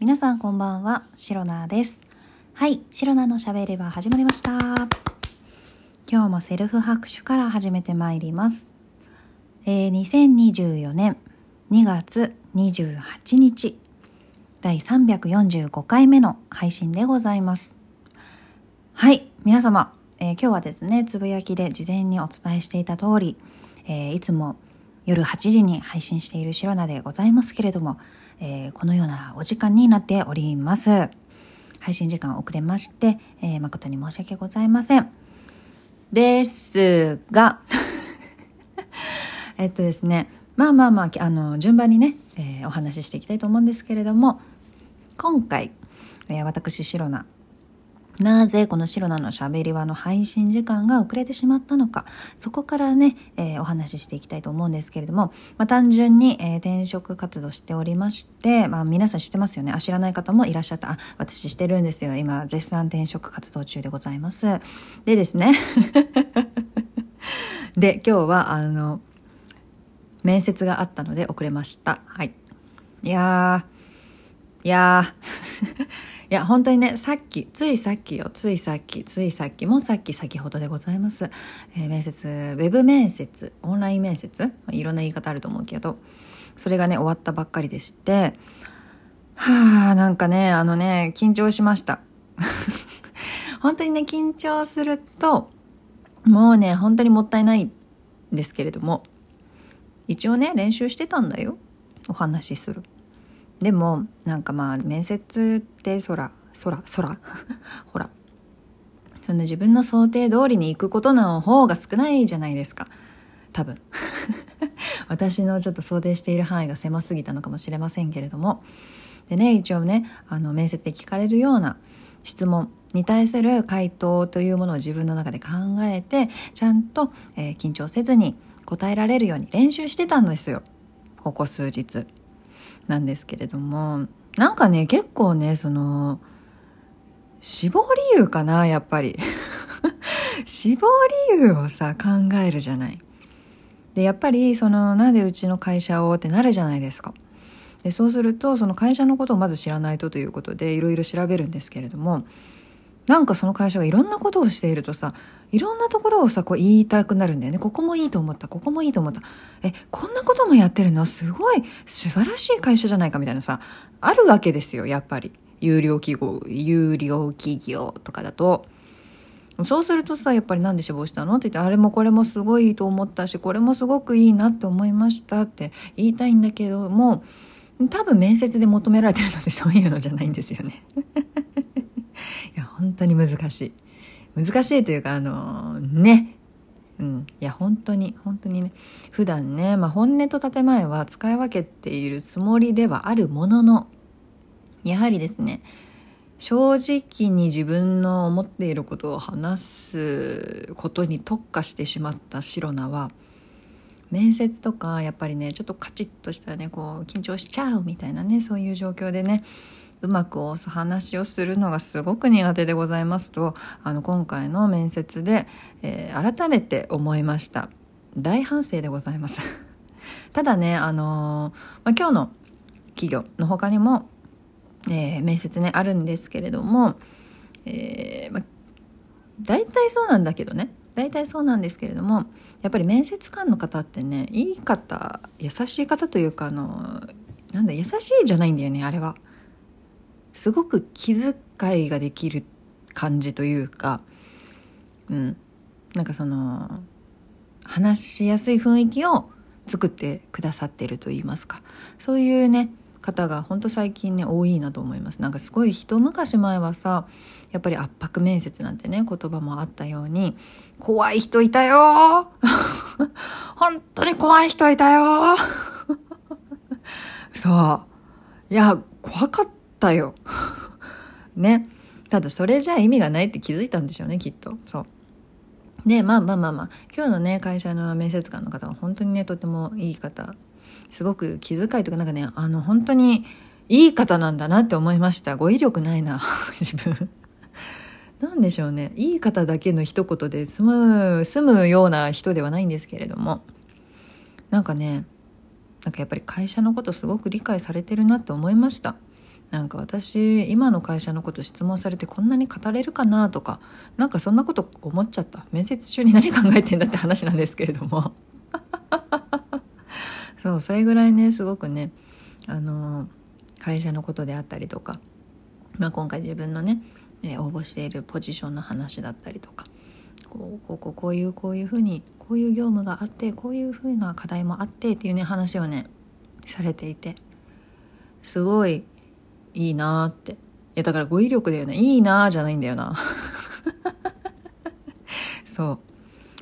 皆さんこんばんは、シロナです。はい、シロナのしゃべりは始まりました。今日もセルフ拍手から始めてまいります。えー、2024年2月28日、第345回目の配信でございます。はい、皆様、えー今日はですね、つぶやきで事前にお伝えしていた通り、えーいつも夜8時に配信しているシロナでございますけれども、えーこのようなお時間になっております。配信時間遅れまして、えー誠に申し訳ございません。ですが、えっとですね、まあまあまあ、あの、順番にね、えーお話ししていきたいと思うんですけれども、今回、えー私、シロナ、なぜこのシロナのしゃべり場の配信時間が遅れてしまったのか、そこからね、えーお話ししていきたいと思うんですけれども、まあ、単純に、えー転職活動しておりまして、まあ、皆さん知ってますよね。あ、知らない方もいらっしゃった。あ、私してるんですよ。今、絶賛転職活動中でございます。でですね。で、今日は、あの、面接があったので遅れました。はい。いやー、いやー、いや、本当にね、さっき、ついさっきよ、ついさっき、ついさっきもさっき先ほどでございます。えー面接、ウェブ面接、オンライン面接、まあいろんな言い方あると思うけど、それがね、終わったばっかりでして、はあ、なんかね、あのね、緊張しました。本当にね、緊張すると、もうね、本当にもったいないんですけれども、一応ね、練習してたんだよ。お話しする。でもなんかまあ面接ってそらそらそらほら。そんな自分の想定通りに行くことの方が少ないじゃないですか。多分。私のちょっと想定している範囲が狭すぎたのかもしれませんけれども。でね一応ねあの面接で聞かれるような質問に対する回答というものを自分の中で考えてちゃんと、えー緊張せずに答えられるように練習してたんですよ。ここ数日。なんですけれどもなんかね結構ねその死亡理由かなやっぱり。死亡理由をさ考えるじゃない。でやっぱりそのなんでうちの会社をってなるじゃないですか。でそうするとその会社のことをまず知らないとということでいろいろ調べるんですけれどもなんかその会社がいろんなことをしているとさいろんなところをさこう言いたくなるんだよね。ここもいいと思った。ここもいいと思った。えこんなこともやってるの？すごい素晴らしい会社じゃないかみたいなさあるわけですよやっぱり。有料企業有料企業とかだと。そうするとさやっぱりなんで死亡したの？って言ってあれもこれもすごいいいと思ったしこれもすごくいいなって思いましたって言いたいんだけども多分面接で求められてるのでそういうのじゃないんですよね。や本当に難しい。難しいというかあのね。うん。いや本当に本当にね。普段ね、まあ、本音と建前は使い分けているつもりではあるもののやはりですね正直に自分の思っていることを話すことに特化してしまったシロナは面接とかやっぱりねちょっとカチッとしたねこう緊張しちゃうみたいなねそういう状況でねうまくお話をするのがすごく苦手でございますとあの今回の面接で、えー改めて思いました。大反省でございます。ただねあのーまあ、今日の企業の他にも、えー面接ねあるんですけれども、えーまあ、大体そうなんだけどね。大体そうなんですけれどもやっぱり面接官の方ってねいい方優しい方というかあのなんだ優しいじゃないんだよねあれは。すごく気遣いができる感じというかうん。なんかその話しやすい雰囲気を作ってくださってると言いますか。そういうね方が本当最近ね多いなと思います。なんかすごい一昔前はさやっぱり圧迫面接なんてね言葉もあったように怖い人いたよ 本当に怖い人いたよ そう。いや怖かった。よ。ね。ただそれじゃ意味がないって気づいたんでしょうねきっと。そう。でまあまあまあまあ。今日のね会社の面接官の方は本当にねとてもいい方。すごく気遣いとかなんかねあの本当にいい方なんだなって思いました。語彙力ないな 自分。なんでしょうね。いい方だけの一言で済む済むような人ではないんですけれども。なんかねなんかやっぱり会社のことすごく理解されてるなって思いました。なんか私今の会社のこと質問されてこんなに語れるかなとかなんかそんなこと思っちゃった。面接中に何考えてんだって話なんですけれども。そうそれぐらいねすごくねあの会社のことであったりとか、まあ、今回自分のね、応募しているポジションの話だったりとかこうこうこうこういうこういうふうにこういう業務があってこういうふうな課題もあってっていうね話をねされていてすごいいいなーって。いや、だから語彙力だよね。いいなーじゃないんだよな。そう。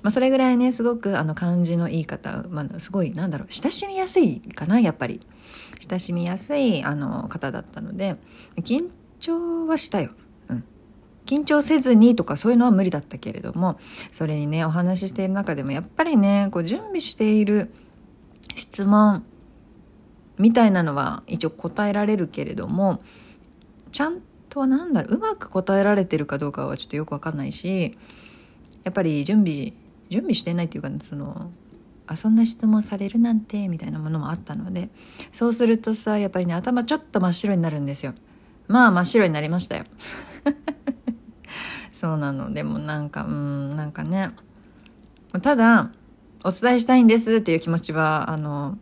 まあ、それぐらいね、すごくあの漢字の言い方、まあ、すごい、なんだろう、親しみやすいかな、やっぱり。親しみやすいあの方だったので、緊張はしたよ。うん。緊張せずにとかそういうのは無理だったけれども、それにね、お話ししている中でも、やっぱりね、こう準備している質問、みたいなのは一応答えられるけれどもちゃんとなんだろううまく答えられてるかどうかはちょっとよくわかんないしやっぱり準備準備してないっていうかそのあそんな質問されるなんてみたいなものもあったのでそうするとさやっぱりね頭ちょっと真っ白になるんですよ。まあ真っ白になりましたよ。そうなの。でもなんかうんなんかね。ただお伝えしたいんですっていう気持ちはあの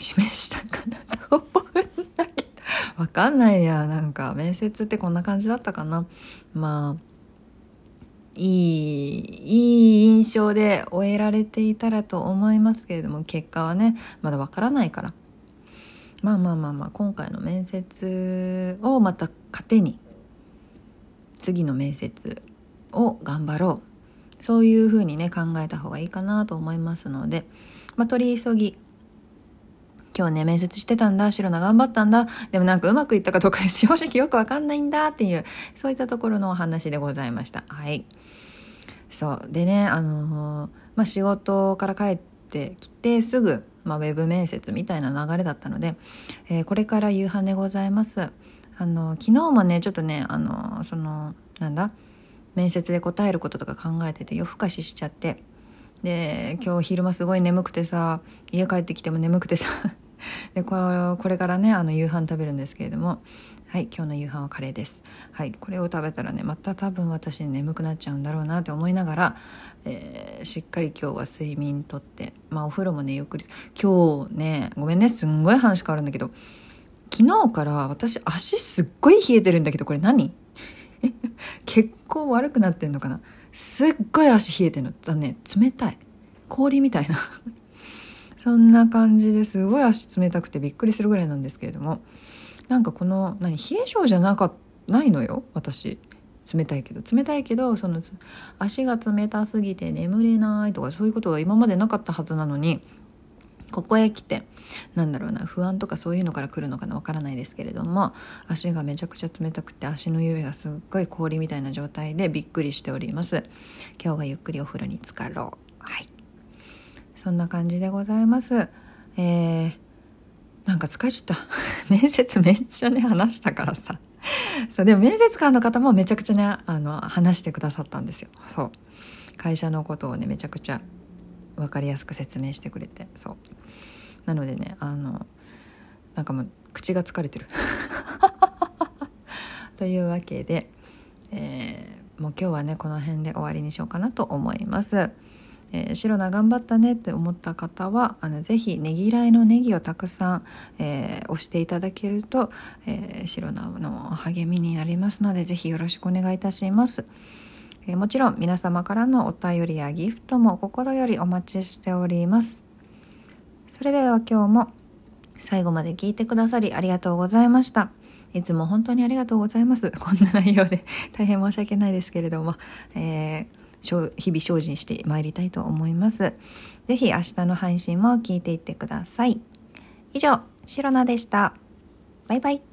示したかなと思うんだけど、わかんないや。なんか、面接ってこんな感じだったかな。まあ、いい、いい印象で終えられていたらと思いますけれども、結果はね、まだわからないから。まあまあまあまあ、今回の面接をまた糧に、次の面接を頑張ろう。そういうふうにね、考えた方がいいかなと思いますので、まあ、取り急ぎ、今日ね、面接してたんだ、白菜頑張ったんだ、でもなんかうまくいったかどうか 正直よくわかんないんだっていう、そういったところのお話でございました。はい。そう。でね、あのー、まあ、仕事から帰ってきてすぐ、まあ、ウェブ面接みたいな流れだったので、えー、これから夕飯でございます。あの、昨日もね、ちょっとね、あのその、なんだ、面接で答えることとか考えてて夜更かししちゃって、で今日昼間すごい眠くてさ家帰ってきても眠くてさでこれこれからねあの夕飯食べるんですけれども。はい今日の夕飯はカレーです。はいこれを食べたらねまた多分私眠くなっちゃうんだろうなって思いながら、えー、しっかり今日は睡眠とってまあお風呂もねゆっくり今日ねごめんねすんごい話変わるんだけど昨日から私足すっごい冷えてるんだけどこれ何？結構悪くなってんのかな？すっごい足冷えてるの。ね冷たい。氷みたいな。そんな感じです。ごい足冷たくてびっくりするぐらいなんですけれども。なんかこの何冷え性じゃなかないのよ。私。冷たいけど。冷たいけどその足が冷たすぎて眠れないとかそういうことは今までなかったはずなのにここへ来てなんだろうな不安とかそういうのから来るのかなわからないですけれども足がめちゃくちゃ冷たくて足の指がすっごい氷みたいな状態でびっくりしております。今日はゆっくりお風呂に浸かろう。はい。そんな感じでございます。えー、なんか疲れちゃった。面接めっちゃね、話したからさ。そう、でも面接官の方もめちゃくちゃね、あの、話してくださったんですよ。そう。会社のことをね、めちゃくちゃ分かりやすく説明してくれて、そう。なのでね、あの、なんかもう、口が疲れてる。というわけで、えー、もう今日はね、この辺で終わりにしようかなと思います。えー、シロナ頑張ったねって思った方はあのぜひねぎらいのネギをたくさん、えー、押していただけると、えー、シロナの励みになりますのでぜひよろしくお願いいたします。えー、もちろん皆様からのお便りやギフトも心よりお待ちしております。それでは今日も最後まで聞いてくださりありがとうございました。いつも本当にありがとうございます。こんな内容で大変申し訳ないですけれども、えー日々精進してまいりたいと思います。ぜひ明日の配信も聞いていってください。以上、シロナでした。バイバイ。